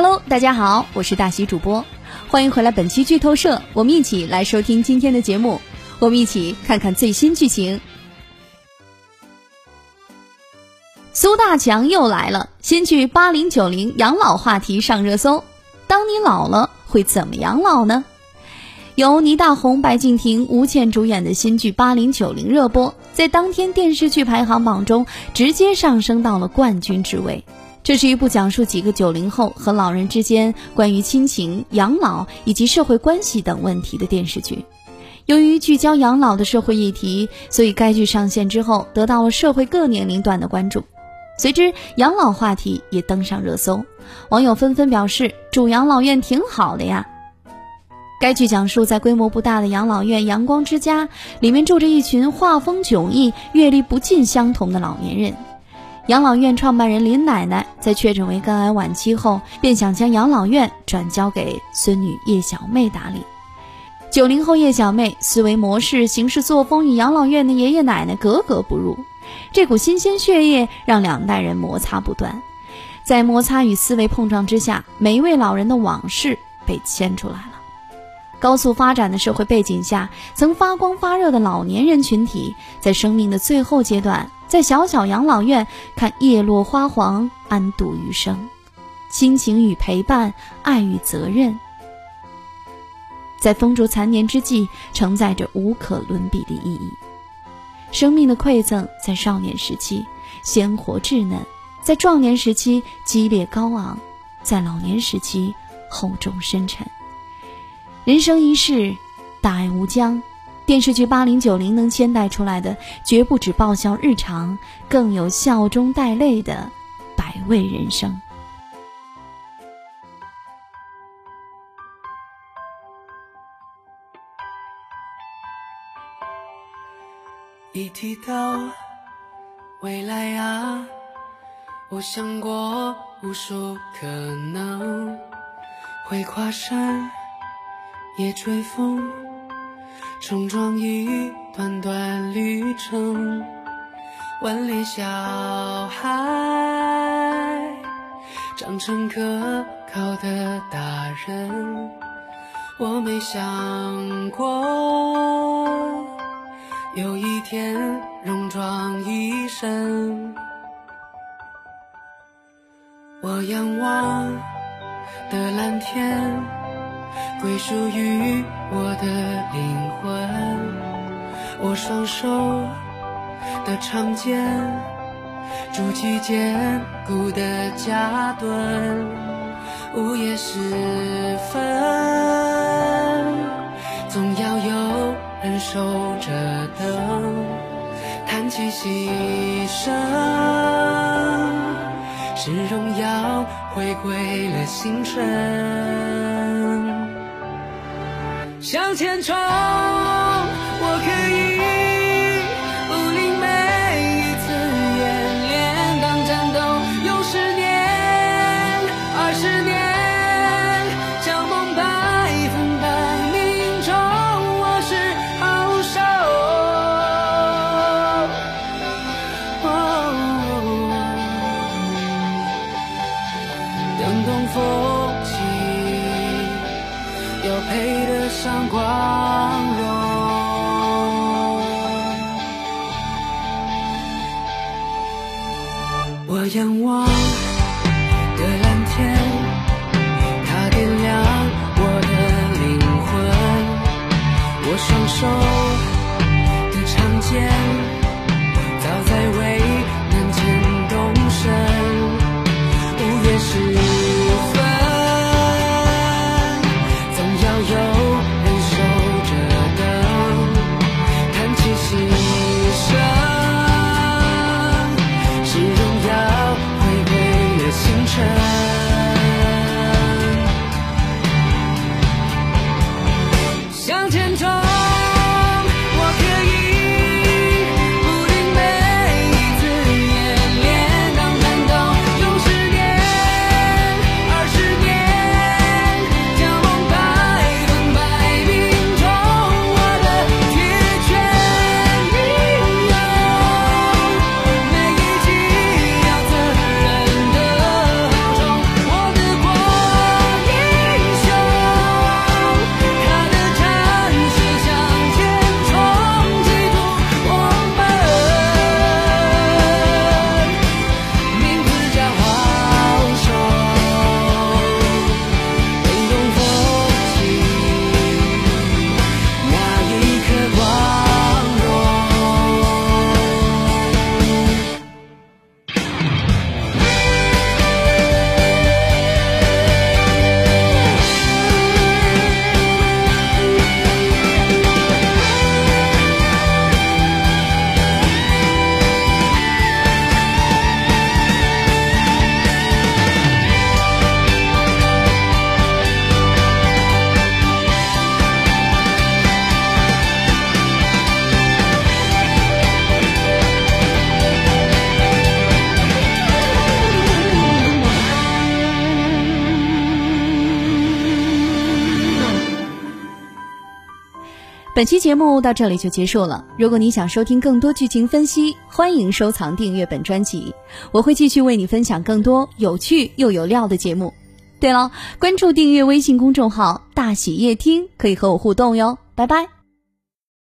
Hello，大家好，我是大喜主播，欢迎回来本期剧透社，我们一起来收听今天的节目，我们一起看看最新剧情。苏大强又来了，新剧八零九零养老话题上热搜。当你老了，会怎么养老呢？由倪大红、白敬亭、吴倩主演的新剧八零九零热播，在当天电视剧排行榜中直接上升到了冠军之位。这是一部讲述几个九零后和老人之间关于亲情、养老以及社会关系等问题的电视剧。由于聚焦养老的社会议题，所以该剧上线之后得到了社会各年龄段的关注。随之，养老话题也登上热搜，网友纷纷表示住养老院挺好的呀。该剧讲述在规模不大的养老院“阳光之家”里面住着一群画风迥异、阅历不尽相同的老年人。养老院创办人林奶奶在确诊为肝癌晚期后，便想将养老院转交给孙女叶小妹打理。九零后叶小妹思维模式、行事作风与养老院的爷爷奶奶格格不入。这股新鲜血液让两代人摩擦不断，在摩擦与思维碰撞之下，每一位老人的往事被牵出来了。高速发展的社会背景下，曾发光发热的老年人群体，在生命的最后阶段，在小小养老院看叶落花黄，安度余生。亲情与陪伴，爱与责任，在风烛残年之际，承载着无可伦比的意义。生命的馈赠，在少年时期鲜活稚嫩，在壮年时期激烈高昂，在老年时期厚重深沉。人生一世，大爱无疆。电视剧八零九零能牵带出来的，绝不止爆笑日常，更有笑中带泪的百味人生。一提到未来啊，我想过无数可能，会跨山，也吹风，冲撞一段段旅程。万里小孩，长成可靠的大人，我没想过。有一天戎装一身，我仰望的蓝天归属于我的灵魂，我双手的长剑筑起坚固的家盾，午夜时分总要有人守着灯，谈。起牺牲，是荣耀回归了星辰，向前冲，我可以不吝每一次演练当战斗，用十年、二十年，将梦百分百命中。我是好手，等东风起，要陪。上光荣，我仰望的蓝天，它点亮我的灵魂。我双手的长剑。本期节目到这里就结束了。如果你想收听更多剧情分析，欢迎收藏订阅本专辑，我会继续为你分享更多有趣又有料的节目。对了，关注订阅微信公众号“大喜夜听”，可以和我互动哟。拜拜。